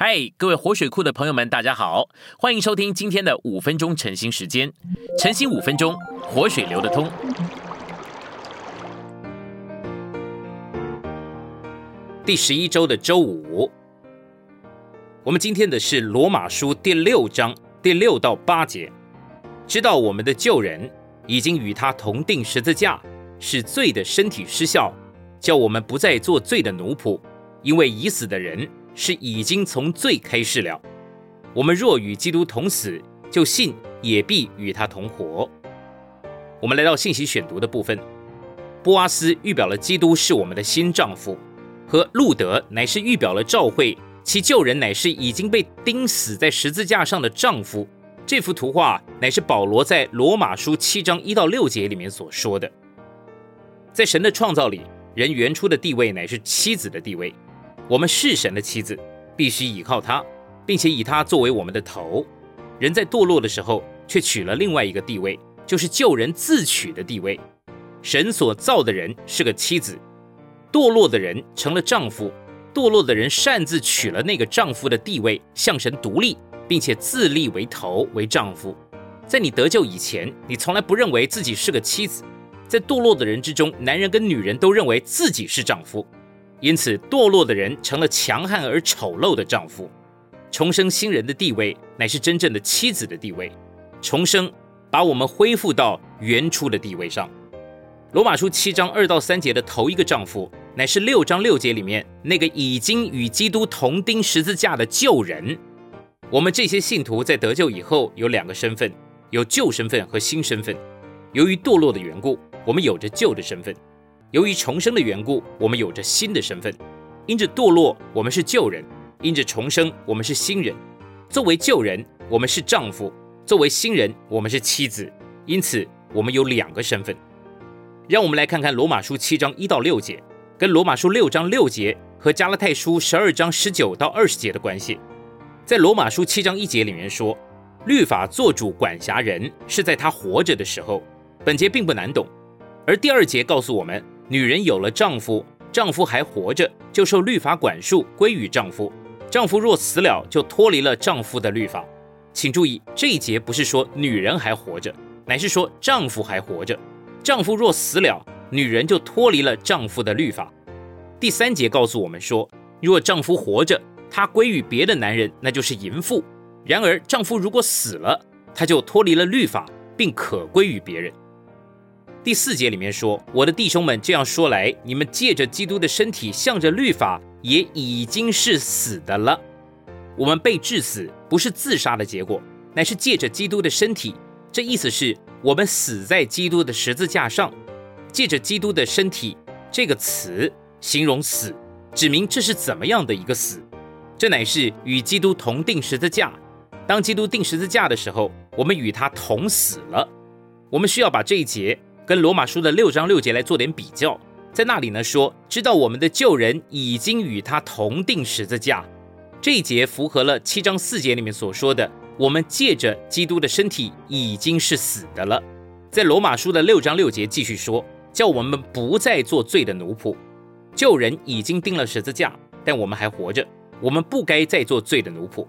嗨，各位活水库的朋友们，大家好，欢迎收听今天的五分钟晨兴时间。晨兴五分钟，活水流得通。第十一周的周五，我们今天的是罗马书第六章第六到八节。知道我们的旧人已经与他同定十字架，使罪的身体失效，叫我们不再做罪的奴仆，因为已死的人。是已经从罪开始了。我们若与基督同死，就信也必与他同活。我们来到信息选读的部分。波阿斯预表了基督是我们的新丈夫，和路德乃是预表了教会，其旧人乃是已经被钉死在十字架上的丈夫。这幅图画乃是保罗在罗马书七章一到六节里面所说的。在神的创造里，人原初的地位乃是妻子的地位。我们是神的妻子，必须倚靠他，并且以他作为我们的头。人在堕落的时候，却取了另外一个地位，就是救人自取的地位。神所造的人是个妻子，堕落的人成了丈夫，堕落的人擅自取了那个丈夫的地位，向神独立，并且自立为头为丈夫。在你得救以前，你从来不认为自己是个妻子。在堕落的人之中，男人跟女人都认为自己是丈夫。因此，堕落的人成了强悍而丑陋的丈夫；重生新人的地位乃是真正的妻子的地位。重生把我们恢复到原初的地位上。罗马书七章二到三节的头一个丈夫，乃是六章六节里面那个已经与基督同钉十字架的旧人。我们这些信徒在得救以后有两个身份：有旧身份和新身份。由于堕落的缘故，我们有着旧的身份。由于重生的缘故，我们有着新的身份。因着堕落，我们是旧人；因着重生，我们是新人。作为旧人，我们是丈夫；作为新人，我们是妻子。因此，我们有两个身份。让我们来看看罗马书七章一到六节，跟罗马书六章六节和加拉太书十二章十九到二十节的关系。在罗马书七章一节里面说，律法做主管辖人是在他活着的时候。本节并不难懂，而第二节告诉我们。女人有了丈夫，丈夫还活着，就受律法管束，归于丈夫；丈夫若死了，就脱离了丈夫的律法。请注意，这一节不是说女人还活着，乃是说丈夫还活着。丈夫若死了，女人就脱离了丈夫的律法。第三节告诉我们说，若丈夫活着，他归于别的男人，那就是淫妇；然而丈夫如果死了，他就脱离了律法，并可归于别人。第四节里面说：“我的弟兄们，这样说来，你们借着基督的身体，向着律法，也已经是死的了。我们被致死，不是自杀的结果，乃是借着基督的身体。这意思是我们死在基督的十字架上。借着基督的身体这个词形容死，指明这是怎么样的一个死？这乃是与基督同定十字架。当基督定十字架的时候，我们与他同死了。我们需要把这一节。”跟罗马书的六章六节来做点比较，在那里呢说，知道我们的旧人已经与他同定十字架，这一节符合了七章四节里面所说的，我们借着基督的身体已经是死的了。在罗马书的六章六节继续说，叫我们不再做罪的奴仆，旧人已经钉了十字架，但我们还活着，我们不该再做罪的奴仆。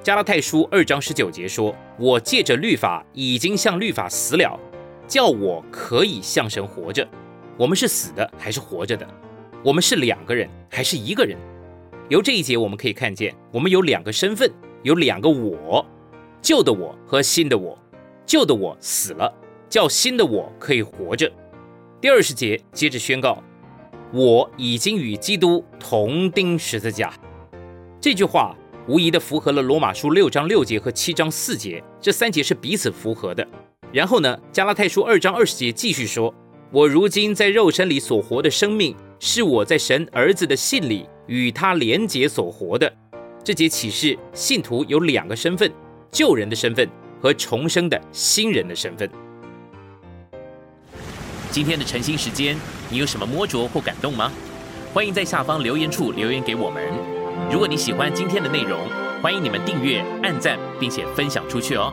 加拉太书二章十九节说，我借着律法已经向律法死了。叫我可以向神活着，我们是死的还是活着的？我们是两个人还是一个人？由这一节我们可以看见，我们有两个身份，有两个我，旧的我和新的我。旧的我死了，叫新的我可以活着。第二十节接着宣告，我已经与基督同钉十字架。这句话无疑的符合了罗马书六章六节和七章四节，这三节是彼此符合的。然后呢？加拉太书二章二十节继续说：“我如今在肉身里所活的生命，是我在神儿子的信里与他连结所活的。”这节启示，信徒有两个身份：救人的身份和重生的新人的身份。今天的晨兴时间，你有什么摸着或感动吗？欢迎在下方留言处留言给我们。如果你喜欢今天的内容，欢迎你们订阅、按赞，并且分享出去哦。